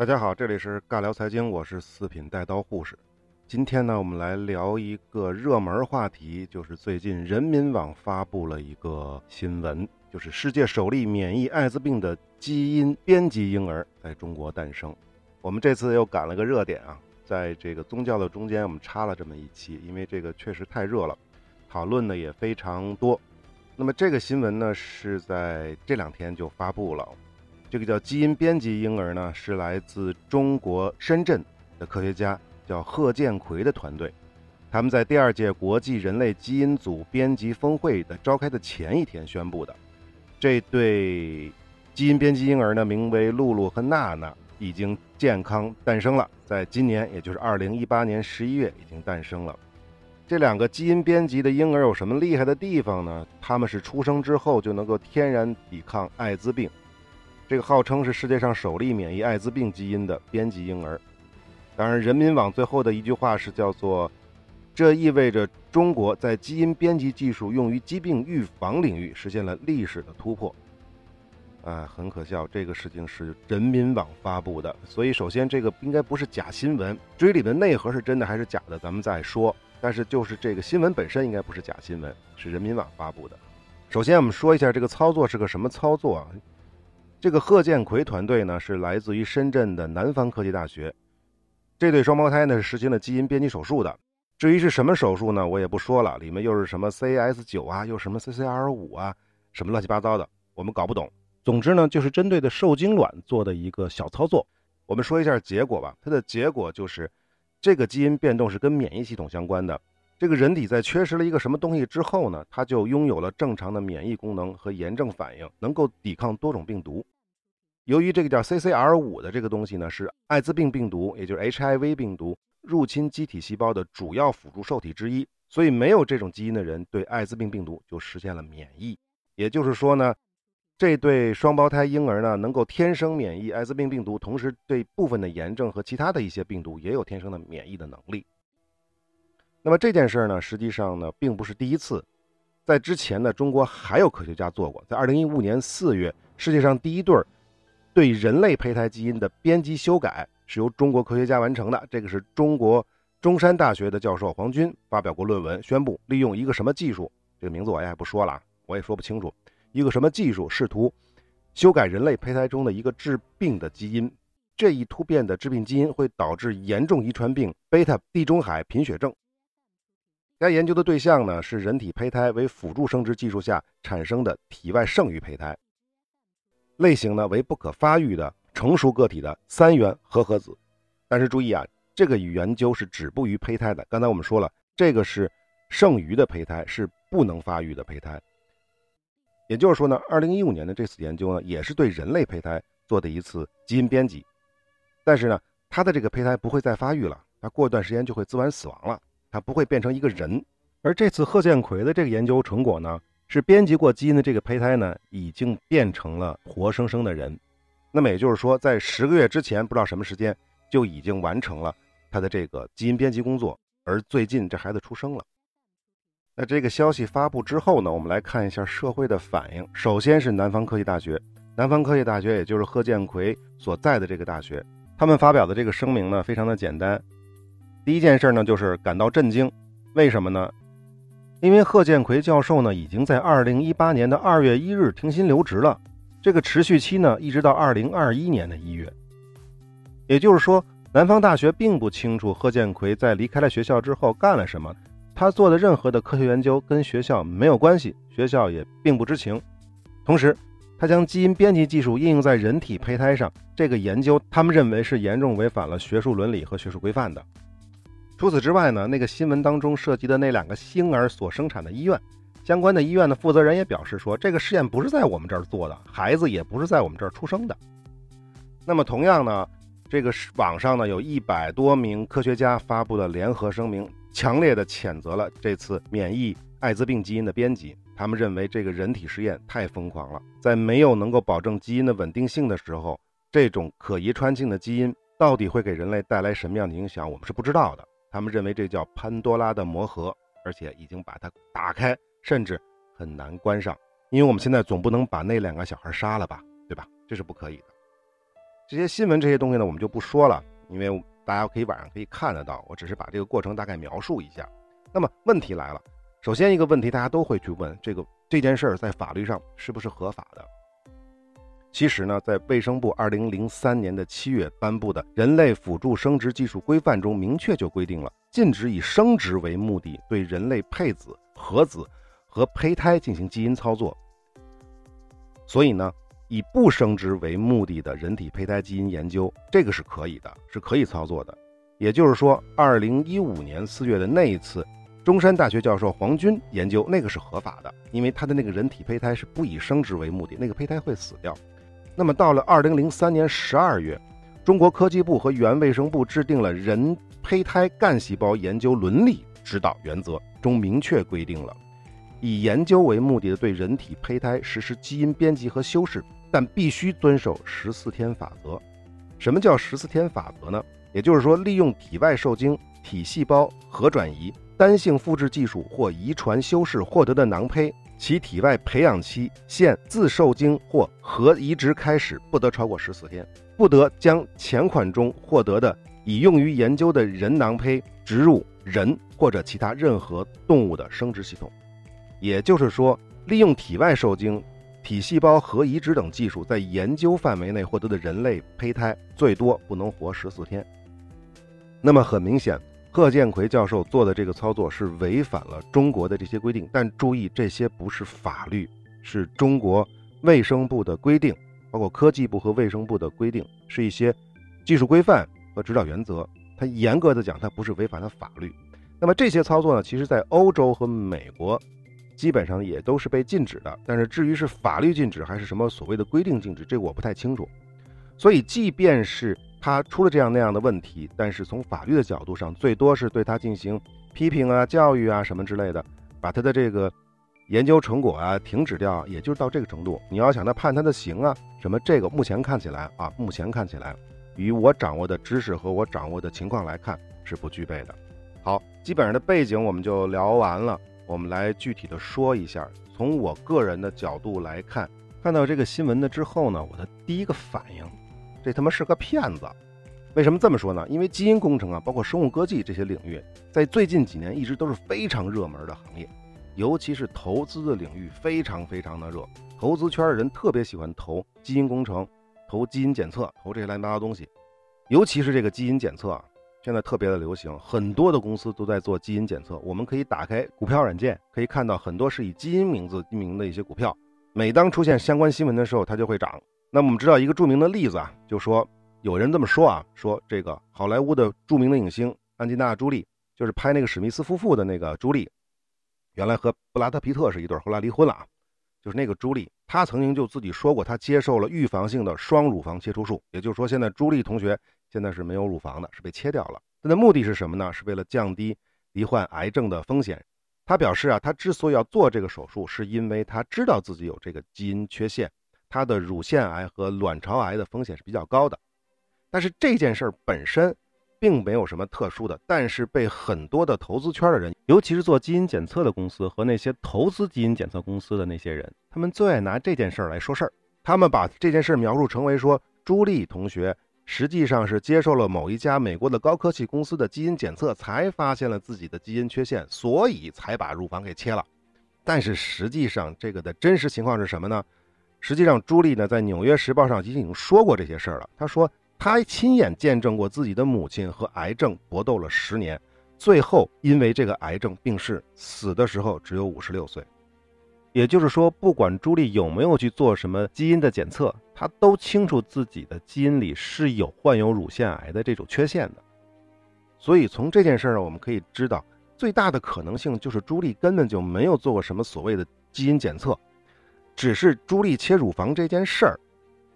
大家好，这里是尬聊财经，我是四品带刀护士。今天呢，我们来聊一个热门话题，就是最近人民网发布了一个新闻，就是世界首例免疫艾滋病的基因编辑婴儿在中国诞生。我们这次又赶了个热点啊，在这个宗教的中间，我们插了这么一期，因为这个确实太热了，讨论的也非常多。那么这个新闻呢，是在这两天就发布了。这个叫基因编辑婴儿呢，是来自中国深圳的科学家，叫贺建奎的团队。他们在第二届国际人类基因组编辑峰会的召开的前一天宣布的。这对基因编辑婴儿呢，名为露露和娜娜，已经健康诞生了。在今年，也就是二零一八年十一月，已经诞生了。这两个基因编辑的婴儿有什么厉害的地方呢？他们是出生之后就能够天然抵抗艾滋病。这个号称是世界上首例免疫艾滋病基因的编辑婴儿，当然，人民网最后的一句话是叫做：“这意味着中国在基因编辑技术用于疾病预防领域实现了历史的突破。”啊，很可笑，这个事情是人民网发布的，所以首先这个应该不是假新闻，追里的内核是真的还是假的，咱们再说。但是就是这个新闻本身应该不是假新闻，是人民网发布的。首先我们说一下这个操作是个什么操作啊？这个贺建奎团队呢，是来自于深圳的南方科技大学。这对双胞胎呢是实行了基因编辑手术的。至于是什么手术呢，我也不说了。里面又是什么 CS 九啊，又什么 CCR 五啊，什么乱七八糟的，我们搞不懂。总之呢，就是针对的受精卵做的一个小操作。我们说一下结果吧。它的结果就是，这个基因变动是跟免疫系统相关的。这个人体在缺失了一个什么东西之后呢，它就拥有了正常的免疫功能和炎症反应，能够抵抗多种病毒。由于这个叫 CCR 五的这个东西呢，是艾滋病病毒，也就是 HIV 病毒入侵机体细胞的主要辅助受体之一，所以没有这种基因的人对艾滋病病毒就实现了免疫。也就是说呢，这对双胞胎婴儿呢，能够天生免疫艾滋病病毒，同时对部分的炎症和其他的一些病毒也有天生的免疫的能力。那么这件事儿呢，实际上呢，并不是第一次，在之前呢，中国还有科学家做过。在二零一五年四月，世界上第一对对人类胚胎基因的编辑修改是由中国科学家完成的。这个是中国中山大学的教授黄军发表过论文，宣布利用一个什么技术，这个名字我也不说了，我也说不清楚，一个什么技术试图修改人类胚胎中的一个致病的基因。这一突变的致病基因会导致严重遗传病贝塔地中海贫血症。该研究的对象呢是人体胚胎为辅助生殖技术下产生的体外剩余胚胎，类型呢为不可发育的成熟个体的三元合合子。但是注意啊，这个研究是止步于胚胎的。刚才我们说了，这个是剩余的胚胎，是不能发育的胚胎。也就是说呢，二零一五年的这次研究呢，也是对人类胚胎做的一次基因编辑，但是呢，它的这个胚胎不会再发育了，它过一段时间就会自然死亡了。它不会变成一个人，而这次贺建奎的这个研究成果呢，是编辑过基因的这个胚胎呢，已经变成了活生生的人。那么也就是说，在十个月之前，不知道什么时间就已经完成了他的这个基因编辑工作。而最近这孩子出生了。那这个消息发布之后呢，我们来看一下社会的反应。首先是南方科技大学，南方科技大学也就是贺建奎所在的这个大学，他们发表的这个声明呢，非常的简单。第一件事呢，就是感到震惊，为什么呢？因为贺建奎教授呢，已经在二零一八年的二月一日停薪留职了，这个持续期呢，一直到二零二一年的一月。也就是说，南方大学并不清楚贺建奎在离开了学校之后干了什么，他做的任何的科学研究跟学校没有关系，学校也并不知情。同时，他将基因编辑技术应用在人体胚胎上，这个研究他们认为是严重违反了学术伦理和学术规范的。除此之外呢，那个新闻当中涉及的那两个星儿所生产的医院，相关的医院的负责人也表示说，这个试验不是在我们这儿做的，孩子也不是在我们这儿出生的。那么同样呢，这个网上呢有一百多名科学家发布了联合声明，强烈的谴责了这次免疫艾滋病基因的编辑。他们认为这个人体实验太疯狂了，在没有能够保证基因的稳定性的时候，这种可遗传性的基因到底会给人类带来什么样的影响，我们是不知道的。他们认为这叫潘多拉的魔盒，而且已经把它打开，甚至很难关上。因为我们现在总不能把那两个小孩杀了吧，对吧？这是不可以的。这些新闻这些东西呢，我们就不说了，因为大家可以晚上可以看得到。我只是把这个过程大概描述一下。那么问题来了，首先一个问题，大家都会去问这个这件事儿在法律上是不是合法的？其实呢，在卫生部二零零三年的七月颁布的《人类辅助生殖技术规范》中，明确就规定了禁止以生殖为目的对人类配子、合子和胚胎进行基因操作。所以呢。以不生殖为目的的人体胚胎基因研究，这个是可以的，是可以操作的。也就是说，二零一五年四月的那一次，中山大学教授黄军研究，那个是合法的，因为他的那个人体胚胎是不以生殖为目的，那个胚胎会死掉。那么到了二零零三年十二月，中国科技部和原卫生部制定了《人胚胎干细胞研究伦理指导原则》，中明确规定了，以研究为目的的对人体胚胎实施基因编辑和修饰。但必须遵守十四天法则。什么叫十四天法则呢？也就是说，利用体外受精、体细胞核转移、单性复制技术或遗传修饰获得的囊胚，其体外培养期限自受精或核移植开始不得超过十四天，不得将前款中获得的已用于研究的人囊胚植入人或者其他任何动物的生殖系统。也就是说，利用体外受精。体细胞核移植等技术在研究范围内获得的人类胚胎最多不能活十四天。那么很明显，贺建奎教授做的这个操作是违反了中国的这些规定。但注意，这些不是法律，是中国卫生部的规定，包括科技部和卫生部的规定，是一些技术规范和指导原则。它严格的讲，它不是违反了法律。那么这些操作呢，其实在欧洲和美国。基本上也都是被禁止的，但是至于是法律禁止还是什么所谓的规定禁止，这个我不太清楚。所以，即便是他出了这样那样的问题，但是从法律的角度上，最多是对他进行批评啊、教育啊什么之类的，把他的这个研究成果啊停止掉，也就是到这个程度。你要想他判他的刑啊什么，这个目前看起来啊，目前看起来，与我掌握的知识和我掌握的情况来看是不具备的。好，基本上的背景我们就聊完了。我们来具体的说一下，从我个人的角度来看，看到这个新闻的之后呢，我的第一个反应，这他妈是个骗子。为什么这么说呢？因为基因工程啊，包括生物科技这些领域，在最近几年一直都是非常热门的行业，尤其是投资的领域非常非常的热，投资圈的人特别喜欢投基因工程、投基因检测、投这些乱七八糟东西，尤其是这个基因检测啊。现在特别的流行，很多的公司都在做基因检测。我们可以打开股票软件，可以看到很多是以基因名字命名的一些股票。每当出现相关新闻的时候，它就会涨。那么我们知道一个著名的例子啊，就说有人这么说啊，说这个好莱坞的著名的影星安吉娜·朱莉，就是拍那个史密斯夫妇的那个朱莉，原来和布拉德·皮特是一对，后来离婚了啊。就是那个朱莉，她曾经就自己说过，她接受了预防性的双乳房切除术。也就是说，现在朱莉同学。现在是没有乳房的，是被切掉了。她的目的是什么呢？是为了降低罹患癌症的风险。他表示啊，他之所以要做这个手术，是因为他知道自己有这个基因缺陷，他的乳腺癌和卵巢癌的风险是比较高的。但是这件事儿本身并没有什么特殊的，但是被很多的投资圈的人，尤其是做基因检测的公司和那些投资基因检测公司的那些人，他们最爱拿这件事儿来说事儿。他们把这件事描述成为说朱莉同学。实际上是接受了某一家美国的高科技公司的基因检测，才发现了自己的基因缺陷，所以才把乳房给切了。但是实际上，这个的真实情况是什么呢？实际上，朱莉呢在《纽约时报》上已经说过这些事儿了。她说，她亲眼见证过自己的母亲和癌症搏斗了十年，最后因为这个癌症病逝，死的时候只有五十六岁。也就是说，不管朱莉有没有去做什么基因的检测，她都清楚自己的基因里是有患有乳腺癌的这种缺陷的。所以从这件事儿，我们可以知道，最大的可能性就是朱莉根本就没有做过什么所谓的基因检测，只是朱莉切乳房这件事儿，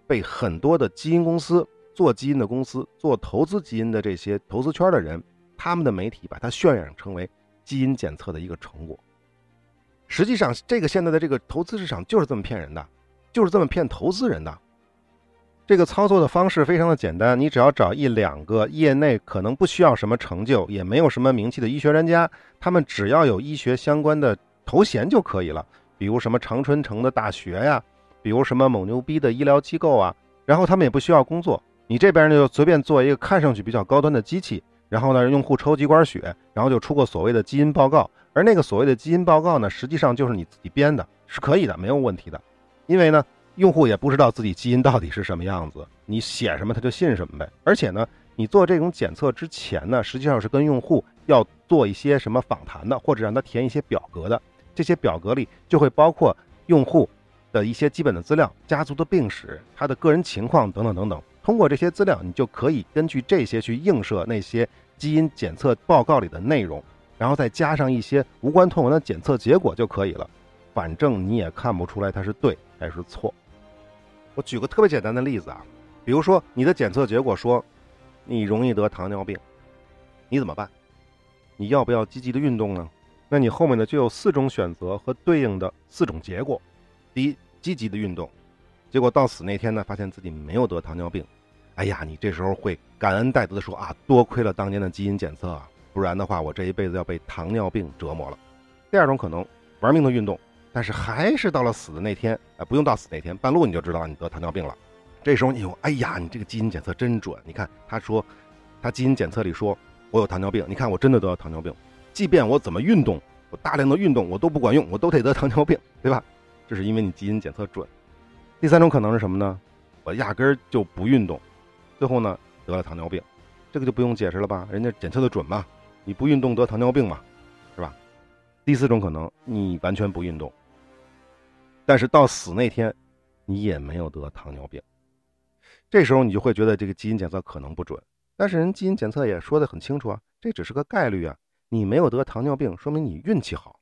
被很多的基因公司、做基因的公司、做投资基因的这些投资圈的人，他们的媒体把它渲染成为基因检测的一个成果。实际上，这个现在的这个投资市场就是这么骗人的，就是这么骗投资人的。这个操作的方式非常的简单，你只要找一两个业内可能不需要什么成就，也没有什么名气的医学专家，他们只要有医学相关的头衔就可以了，比如什么长春城的大学呀，比如什么某牛逼的医疗机构啊，然后他们也不需要工作，你这边呢就随便做一个看上去比较高端的机器，然后呢用户抽几管血，然后就出个所谓的基因报告，而那个所谓的基因报告呢，实际上就是你自己编的，是可以的，没有问题的，因为呢用户也不知道自己基因到底是什么样子，你写什么他就信什么呗。而且呢，你做这种检测之前呢，实际上是跟用户要做一些什么访谈的，或者让他填一些表格的，这些表格里就会包括用户的一些基本的资料、家族的病史、他的个人情况等等等等。通过这些资料，你就可以根据这些去映射那些基因检测报告里的内容，然后再加上一些无关痛痒的检测结果就可以了。反正你也看不出来它是对还是错。我举个特别简单的例子啊，比如说你的检测结果说你容易得糖尿病，你怎么办？你要不要积极的运动呢？那你后面呢就有四种选择和对应的四种结果。第一，积极的运动。结果到死那天呢，发现自己没有得糖尿病，哎呀，你这时候会感恩戴德的说啊，多亏了当年的基因检测啊，不然的话我这一辈子要被糖尿病折磨了。第二种可能玩命的运动，但是还是到了死的那天，哎，不用到死那天，半路你就知道你得糖尿病了。这时候你有，哎呀，你这个基因检测真准，你看他说他基因检测里说我有糖尿病，你看我真的得了糖尿病，即便我怎么运动，我大量的运动我都不管用，我都得得糖尿病，对吧？这是因为你基因检测准。第三种可能是什么呢？我压根儿就不运动，最后呢得了糖尿病，这个就不用解释了吧？人家检测的准嘛，你不运动得糖尿病嘛，是吧？第四种可能，你完全不运动，但是到死那天，你也没有得糖尿病，这时候你就会觉得这个基因检测可能不准。但是人基因检测也说的很清楚啊，这只是个概率啊，你没有得糖尿病，说明你运气好。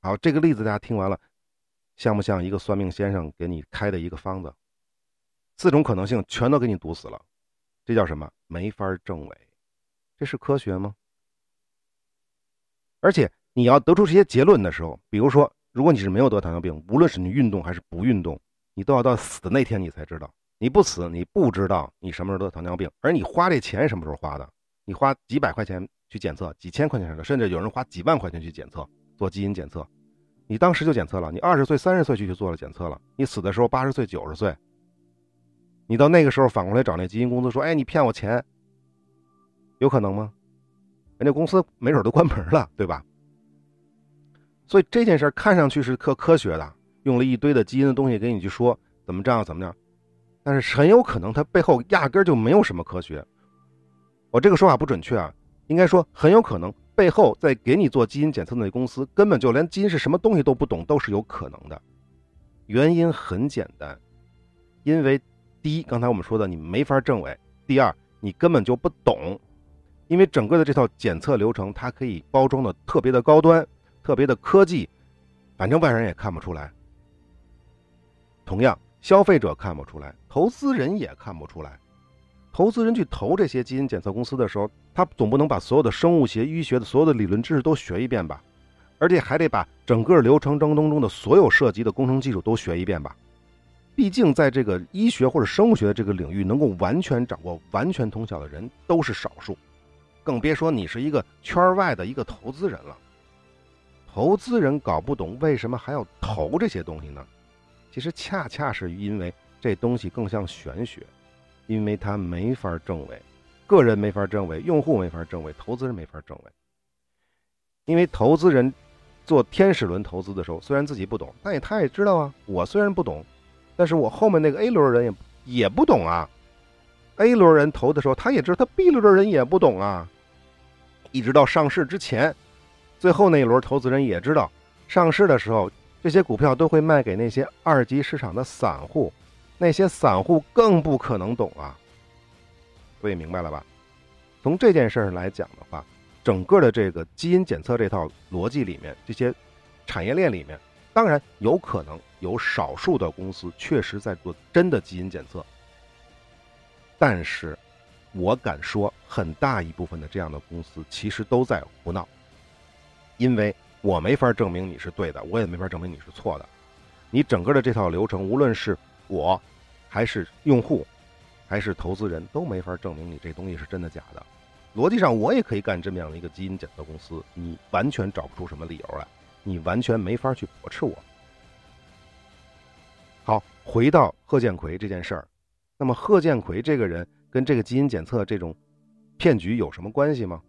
好，这个例子大家听完了。像不像一个算命先生给你开的一个方子？四种可能性全都给你堵死了，这叫什么？没法证伪，这是科学吗？而且你要得出这些结论的时候，比如说，如果你是没有得糖尿病，无论是你运动还是不运动，你都要到死的那天你才知道。你不死，你不知道你什么时候得糖尿病。而你花这钱什么时候花的？你花几百块钱去检测，几千块钱的，甚至有人花几万块钱去检测，做基因检测。你当时就检测了，你二十岁、三十岁去去做了检测了，你死的时候八十岁、九十岁，你到那个时候反过来找那基因公司说：“哎，你骗我钱，有可能吗？”人家公司没准都关门了，对吧？所以这件事看上去是科科学的，用了一堆的基因的东西给你去说怎么这样怎么样，但是很有可能它背后压根就没有什么科学。我这个说法不准确啊，应该说很有可能。背后在给你做基因检测的那公司根本就连基因是什么东西都不懂，都是有可能的。原因很简单，因为第一，刚才我们说的你没法证伪；第二，你根本就不懂，因为整个的这套检测流程它可以包装的特别的高端、特别的科技，反正外人也看不出来。同样，消费者看不出来，投资人也看不出来。投资人去投这些基因检测公司的时候，他总不能把所有的生物学、医学的所有的理论知识都学一遍吧？而且还得把整个流程当中的所有涉及的工程技术都学一遍吧？毕竟在这个医学或者生物学的这个领域，能够完全掌握、完全通晓的人都是少数，更别说你是一个圈外的一个投资人了。投资人搞不懂为什么还要投这些东西呢？其实恰恰是因为这东西更像玄学。因为他没法证伪，个人没法证伪，用户没法证伪，投资人没法证伪。因为投资人做天使轮投资的时候，虽然自己不懂，但也他也知道啊。我虽然不懂，但是我后面那个 A 轮人也也不懂啊。A 轮人投的时候，他也知道他 B 轮的人也不懂啊。一直到上市之前，最后那一轮投资人也知道，上市的时候这些股票都会卖给那些二级市场的散户。那些散户更不可能懂啊，所以明白了吧？从这件事儿来讲的话，整个的这个基因检测这套逻辑里面，这些产业链里面，当然有可能有少数的公司确实在做真的基因检测，但是我敢说，很大一部分的这样的公司其实都在胡闹，因为我没法证明你是对的，我也没法证明你是错的，你整个的这套流程，无论是我。还是用户，还是投资人都没法证明你这东西是真的假的。逻辑上，我也可以干这么样的一个基因检测公司，你完全找不出什么理由来，你完全没法去驳斥我。好，回到贺建奎这件事儿，那么贺建奎这个人跟这个基因检测这种骗局有什么关系吗？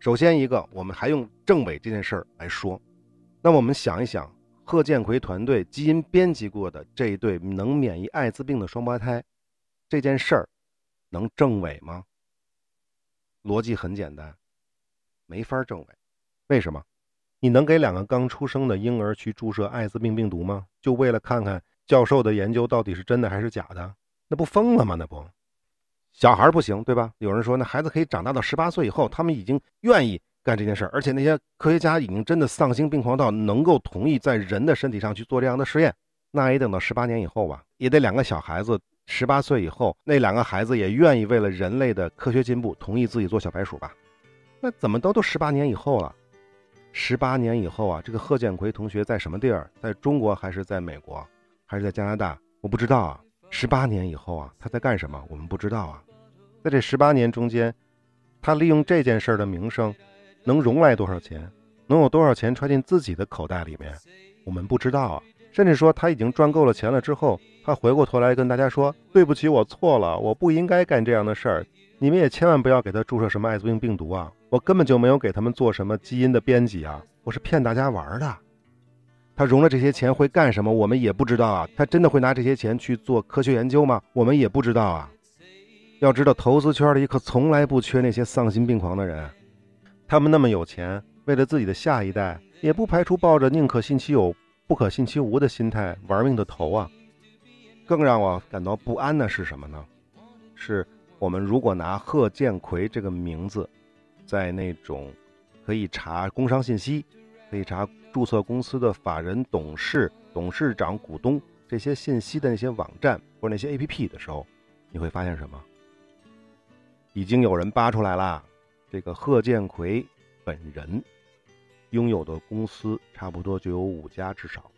首先一个，我们还用政委这件事儿来说。那么我们想一想，贺建奎团队基因编辑过的这一对能免疫艾滋病的双胞胎，这件事儿能证伪吗？逻辑很简单，没法证伪。为什么？你能给两个刚出生的婴儿去注射艾滋病病毒吗？就为了看看教授的研究到底是真的还是假的？那不疯了吗？那不，小孩不行，对吧？有人说，那孩子可以长大到十八岁以后，他们已经愿意干这件事儿，而且那些科学家已经真的丧心病狂到能够同意在人的身体上去做这样的实验，那也等到十八年以后吧，也得两个小孩子十八岁以后，那两个孩子也愿意为了人类的科学进步，同意自己做小白鼠吧？那怎么都都十八年以后了？十八年以后啊，这个贺建奎同学在什么地儿？在中国还是在美国，还是在加拿大？我不知道啊。十八年以后啊，他在干什么？我们不知道啊。在这十八年中间，他利用这件事儿的名声，能融来多少钱？能有多少钱揣进自己的口袋里面？我们不知道啊。甚至说他已经赚够了钱了之后，他回过头来跟大家说：“对不起，我错了，我不应该干这样的事儿。你们也千万不要给他注射什么艾滋病病毒啊！我根本就没有给他们做什么基因的编辑啊，我是骗大家玩的。”他融了这些钱会干什么？我们也不知道啊。他真的会拿这些钱去做科学研究吗？我们也不知道啊。要知道，投资圈里可从来不缺那些丧心病狂的人。他们那么有钱，为了自己的下一代，也不排除抱着宁可信其有，不可信其无的心态玩命的投啊。更让我感到不安的是什么呢？是我们如果拿贺建奎这个名字，在那种可以查工商信息，可以查。注册公司的法人、董事、董事长、股东这些信息的那些网站或者那些 APP 的时候，你会发现什么？已经有人扒出来了，这个贺建奎本人拥有的公司差不多就有五家至少，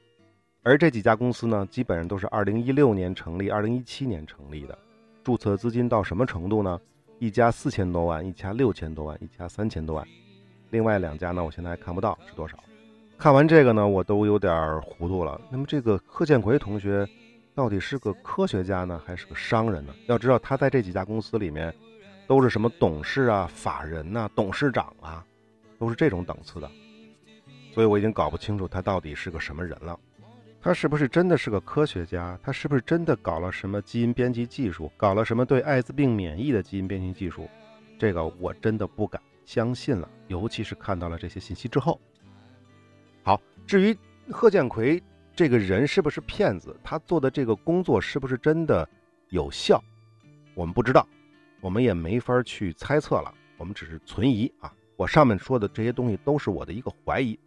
而这几家公司呢，基本上都是2016年成立、2017年成立的，注册资金到什么程度呢？一家四千多万，一家六千多万，一家三千多万，另外两家呢，我现在还看不到是多少。看完这个呢，我都有点糊涂了。那么这个贺建奎同学，到底是个科学家呢，还是个商人呢？要知道他在这几家公司里面，都是什么董事啊、法人呐、董事长啊，都是这种等次的。所以我已经搞不清楚他到底是个什么人了。他是不是真的是个科学家？他是不是真的搞了什么基因编辑技术？搞了什么对艾滋病免疫的基因编辑技术？这个我真的不敢相信了，尤其是看到了这些信息之后。好，至于贺建奎这个人是不是骗子，他做的这个工作是不是真的有效，我们不知道，我们也没法去猜测了。我们只是存疑啊。我上面说的这些东西都是我的一个怀疑，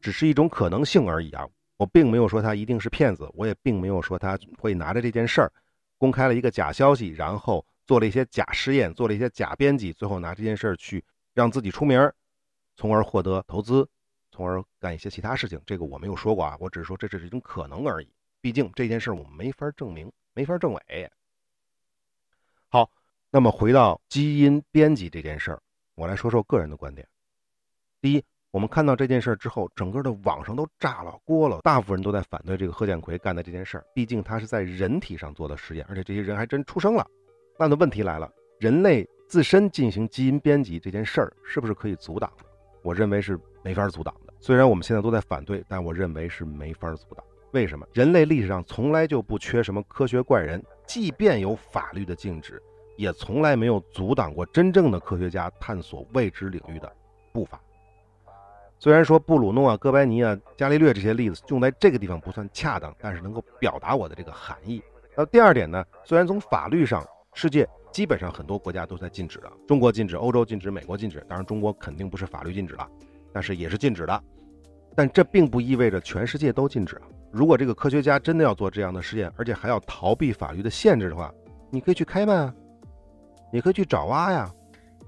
只是一种可能性而已啊。我并没有说他一定是骗子，我也并没有说他会拿着这件事儿公开了一个假消息，然后做了一些假实验，做了一些假编辑，最后拿这件事儿去让自己出名，从而获得投资。从而干一些其他事情，这个我没有说过啊，我只是说这只是一种可能而已。毕竟这件事我们没法证明，没法证伪。那么回到基因编辑这件事儿，我来说说个人的观点。第一，我们看到这件事儿之后，整个的网上都炸了锅了，大部分人都在反对这个贺建奎干的这件事儿。毕竟他是在人体上做的实验，而且这些人还真出生了。那的问题来了，人类自身进行基因编辑这件事儿是不是可以阻挡？我认为是没法阻挡的。虽然我们现在都在反对，但我认为是没法阻挡。为什么？人类历史上从来就不缺什么科学怪人，即便有法律的禁止，也从来没有阻挡过真正的科学家探索未知领域的步伐。虽然说布鲁诺啊、哥白尼啊、伽利略这些例子用在这个地方不算恰当，但是能够表达我的这个含义。那第二点呢？虽然从法律上，世界基本上很多国家都在禁止了，中国禁止，欧洲禁止，美国禁止，当然中国肯定不是法律禁止了。但是也是禁止的，但这并不意味着全世界都禁止。如果这个科学家真的要做这样的实验，而且还要逃避法律的限制的话，你可以去开曼啊，你可以去爪哇呀，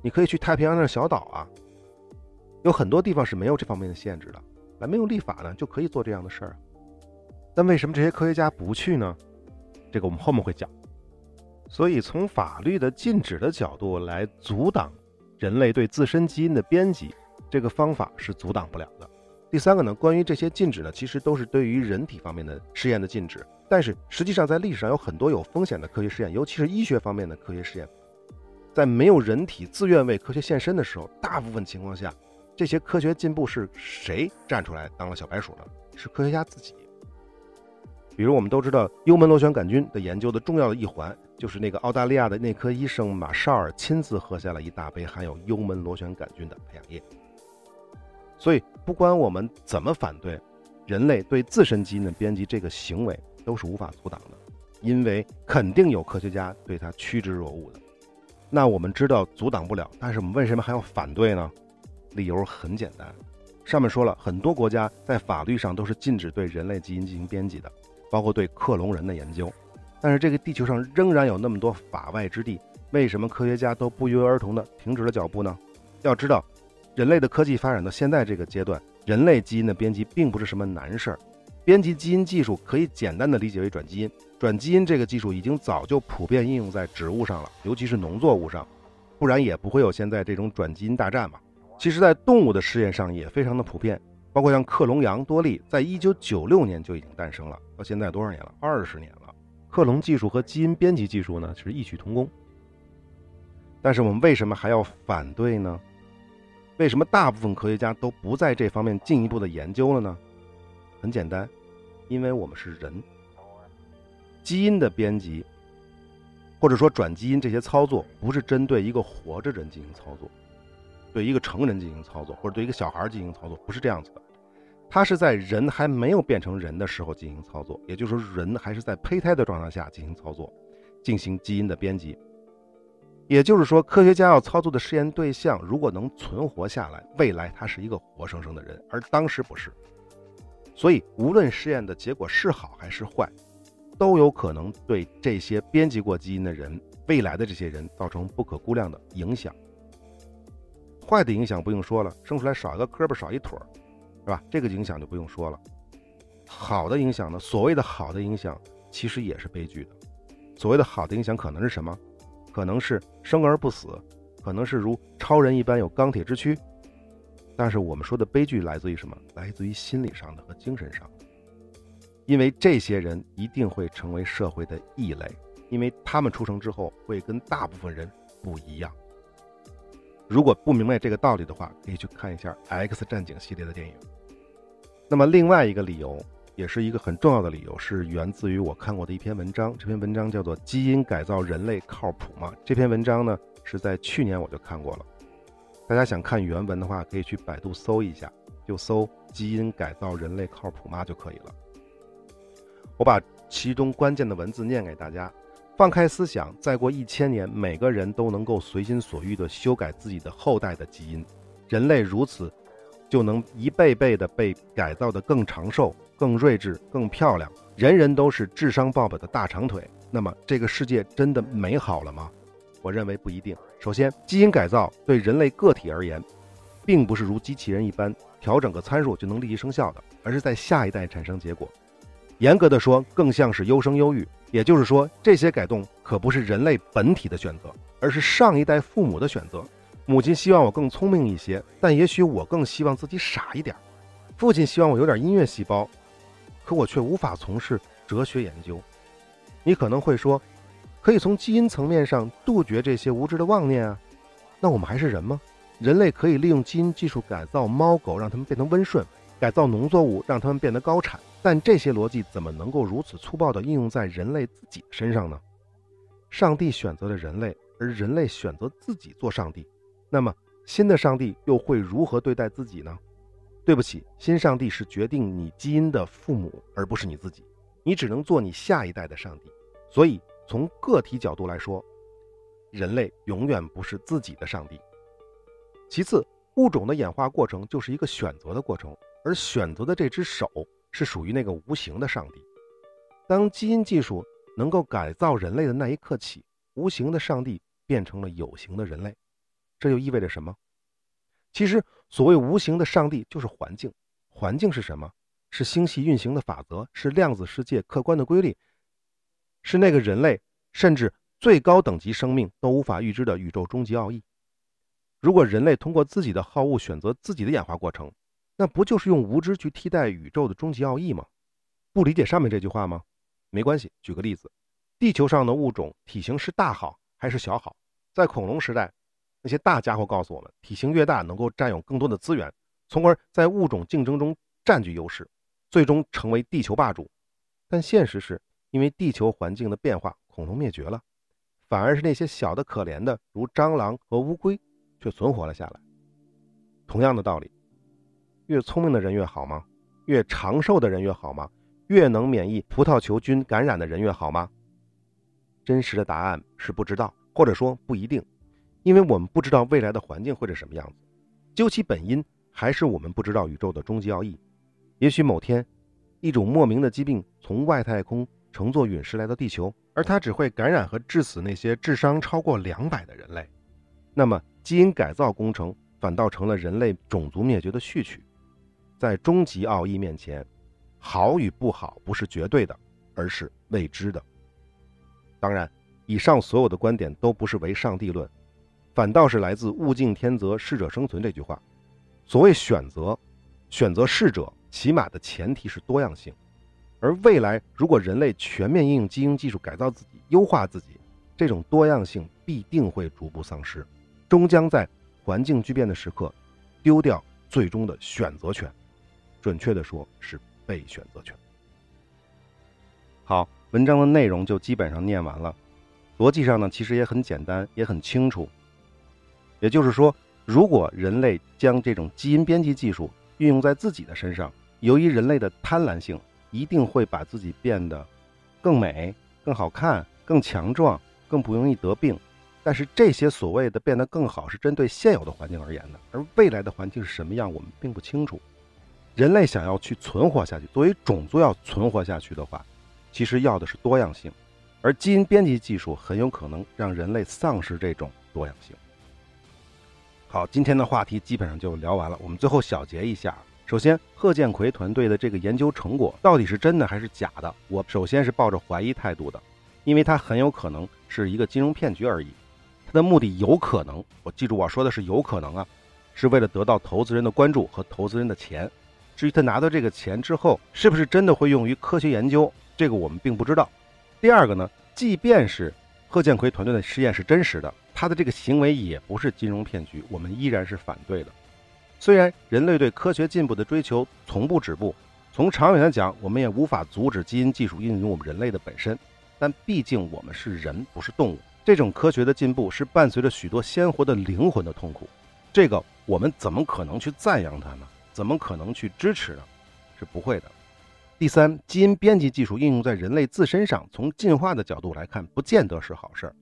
你可以去太平洋的小岛啊，有很多地方是没有这方面的限制的，来没有立法呢就可以做这样的事儿。但为什么这些科学家不去呢？这个我们后面会讲。所以从法律的禁止的角度来阻挡人类对自身基因的编辑。这个方法是阻挡不了的。第三个呢，关于这些禁止呢，其实都是对于人体方面的试验的禁止。但是实际上，在历史上有很多有风险的科学试验，尤其是医学方面的科学试验，在没有人体自愿为科学献身的时候，大部分情况下，这些科学进步是谁站出来当了小白鼠呢？是科学家自己。比如我们都知道，幽门螺旋杆菌的研究的重要的一环，就是那个澳大利亚的内科医生马绍尔亲自喝下了一大杯含有幽门螺旋杆菌的培养液。所以，不管我们怎么反对，人类对自身基因的编辑这个行为都是无法阻挡的，因为肯定有科学家对他趋之若鹜的。那我们知道阻挡不了，但是我们为什么还要反对呢？理由很简单，上面说了很多国家在法律上都是禁止对人类基因进行编辑的。包括对克隆人的研究，但是这个地球上仍然有那么多法外之地，为什么科学家都不约而同地停止了脚步呢？要知道，人类的科技发展到现在这个阶段，人类基因的编辑并不是什么难事儿。编辑基因技术可以简单的理解为转基因，转基因这个技术已经早就普遍应用在植物上了，尤其是农作物上，不然也不会有现在这种转基因大战嘛。其实，在动物的试验上也非常的普遍。包括像克隆羊多利，在一九九六年就已经诞生了，到现在多少年了？二十年了。克隆技术和基因编辑技术呢，是异曲同工。但是我们为什么还要反对呢？为什么大部分科学家都不在这方面进一步的研究了呢？很简单，因为我们是人。基因的编辑，或者说转基因这些操作，不是针对一个活着人进行操作，对一个成人进行操作，或者对一个小孩进行操作，不是这样子的。它是在人还没有变成人的时候进行操作，也就是说，人还是在胚胎的状态下进行操作，进行基因的编辑。也就是说，科学家要操作的试验对象如果能存活下来，未来他是一个活生生的人，而当时不是。所以，无论试验的结果是好还是坏，都有可能对这些编辑过基因的人，未来的这些人造成不可估量的影响。坏的影响不用说了，生出来少一个胳膊少一腿儿。是吧？这个影响就不用说了。好的影响呢？所谓的好的影响，其实也是悲剧的。所谓的好的影响，可能是什么？可能是生而不死，可能是如超人一般有钢铁之躯。但是我们说的悲剧来自于什么？来自于心理上的和精神上的。因为这些人一定会成为社会的异类，因为他们出生之后会跟大部分人不一样。如果不明白这个道理的话，可以去看一下《X 战警》系列的电影。那么另外一个理由，也是一个很重要的理由，是源自于我看过的一篇文章。这篇文章叫做《基因改造人类靠谱吗》？这篇文章呢是在去年我就看过了。大家想看原文的话，可以去百度搜一下，就搜“基因改造人类靠谱吗”就可以了。我把其中关键的文字念给大家。放开思想，再过一千年，每个人都能够随心所欲地修改自己的后代的基因，人类如此。就能一辈辈的被改造得更长寿、更睿智、更漂亮，人人都是智商爆表的大长腿。那么这个世界真的美好了吗？我认为不一定。首先，基因改造对人类个体而言，并不是如机器人一般调整个参数就能立即生效的，而是在下一代产生结果。严格的说，更像是优生优育。也就是说，这些改动可不是人类本体的选择，而是上一代父母的选择。母亲希望我更聪明一些，但也许我更希望自己傻一点。父亲希望我有点音乐细胞，可我却无法从事哲学研究。你可能会说，可以从基因层面上杜绝这些无知的妄念啊？那我们还是人吗？人类可以利用基因技术改造猫狗，让它们变得温顺；改造农作物，让它们变得高产。但这些逻辑怎么能够如此粗暴地应用在人类自己的身上呢？上帝选择了人类，而人类选择自己做上帝。那么，新的上帝又会如何对待自己呢？对不起，新上帝是决定你基因的父母，而不是你自己。你只能做你下一代的上帝。所以，从个体角度来说，人类永远不是自己的上帝。其次，物种的演化过程就是一个选择的过程，而选择的这只手是属于那个无形的上帝。当基因技术能够改造人类的那一刻起，无形的上帝变成了有形的人类。这就意味着什么？其实，所谓无形的上帝就是环境。环境是什么？是星系运行的法则，是量子世界客观的规律，是那个人类甚至最高等级生命都无法预知的宇宙终极奥义。如果人类通过自己的好恶选择自己的演化过程，那不就是用无知去替代宇宙的终极奥义吗？不理解上面这句话吗？没关系，举个例子，地球上的物种体型是大好还是小好？在恐龙时代，那些大家伙告诉我们，体型越大能够占有更多的资源，从而在物种竞争中占据优势，最终成为地球霸主。但现实是，因为地球环境的变化，恐龙灭绝了，反而是那些小的可怜的，如蟑螂和乌龟，却存活了下来。同样的道理。越聪明的人越好吗？越长寿的人越好吗？越能免疫葡萄球菌感染的人越好吗？真实的答案是不知道，或者说不一定，因为我们不知道未来的环境会是什么样子。究其本因，还是我们不知道宇宙的终极奥义。也许某天，一种莫名的疾病从外太空乘坐陨石来到地球，而它只会感染和致死那些智商超过两百的人类。那么，基因改造工程反倒成了人类种族灭绝的序曲。在终极奥义面前，好与不好不是绝对的，而是未知的。当然，以上所有的观点都不是唯上帝论，反倒是来自“物竞天择，适者生存”这句话。所谓选择，选择适者，起码的前提是多样性。而未来，如果人类全面应用基因技术改造自己、优化自己，这种多样性必定会逐步丧失，终将在环境巨变的时刻，丢掉最终的选择权。准确的说，是被选择权。好，文章的内容就基本上念完了。逻辑上呢，其实也很简单，也很清楚。也就是说，如果人类将这种基因编辑技术运用在自己的身上，由于人类的贪婪性，一定会把自己变得更美、更好看、更强壮、更不容易得病。但是这些所谓的变得更好，是针对现有的环境而言的，而未来的环境是什么样，我们并不清楚。人类想要去存活下去，作为种族要存活下去的话，其实要的是多样性，而基因编辑技术很有可能让人类丧失这种多样性。好，今天的话题基本上就聊完了。我们最后小结一下：首先，贺建奎团队的这个研究成果到底是真的还是假的？我首先是抱着怀疑态度的，因为它很有可能是一个金融骗局而已。它的目的有可能，我记住我说的是有可能啊，是为了得到投资人的关注和投资人的钱。至于他拿到这个钱之后，是不是真的会用于科学研究，这个我们并不知道。第二个呢，即便是贺建奎团队的实验是真实的，他的这个行为也不是金融骗局，我们依然是反对的。虽然人类对科学进步的追求从不止步，从长远来讲，我们也无法阻止基因技术应用于我们人类的本身，但毕竟我们是人，不是动物。这种科学的进步是伴随着许多鲜活的灵魂的痛苦，这个我们怎么可能去赞扬它呢？怎么可能去支持呢？是不会的。第三，基因编辑技术应用在人类自身上，从进化的角度来看，不见得是好事儿。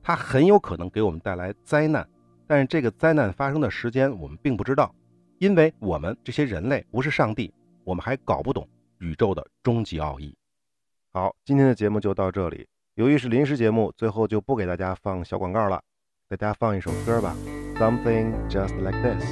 它很有可能给我们带来灾难，但是这个灾难发生的时间我们并不知道，因为我们这些人类不是上帝，我们还搞不懂宇宙的终极奥义。好，今天的节目就到这里。由于是临时节目，最后就不给大家放小广告了，给大家放一首歌吧，《Something Just Like This》。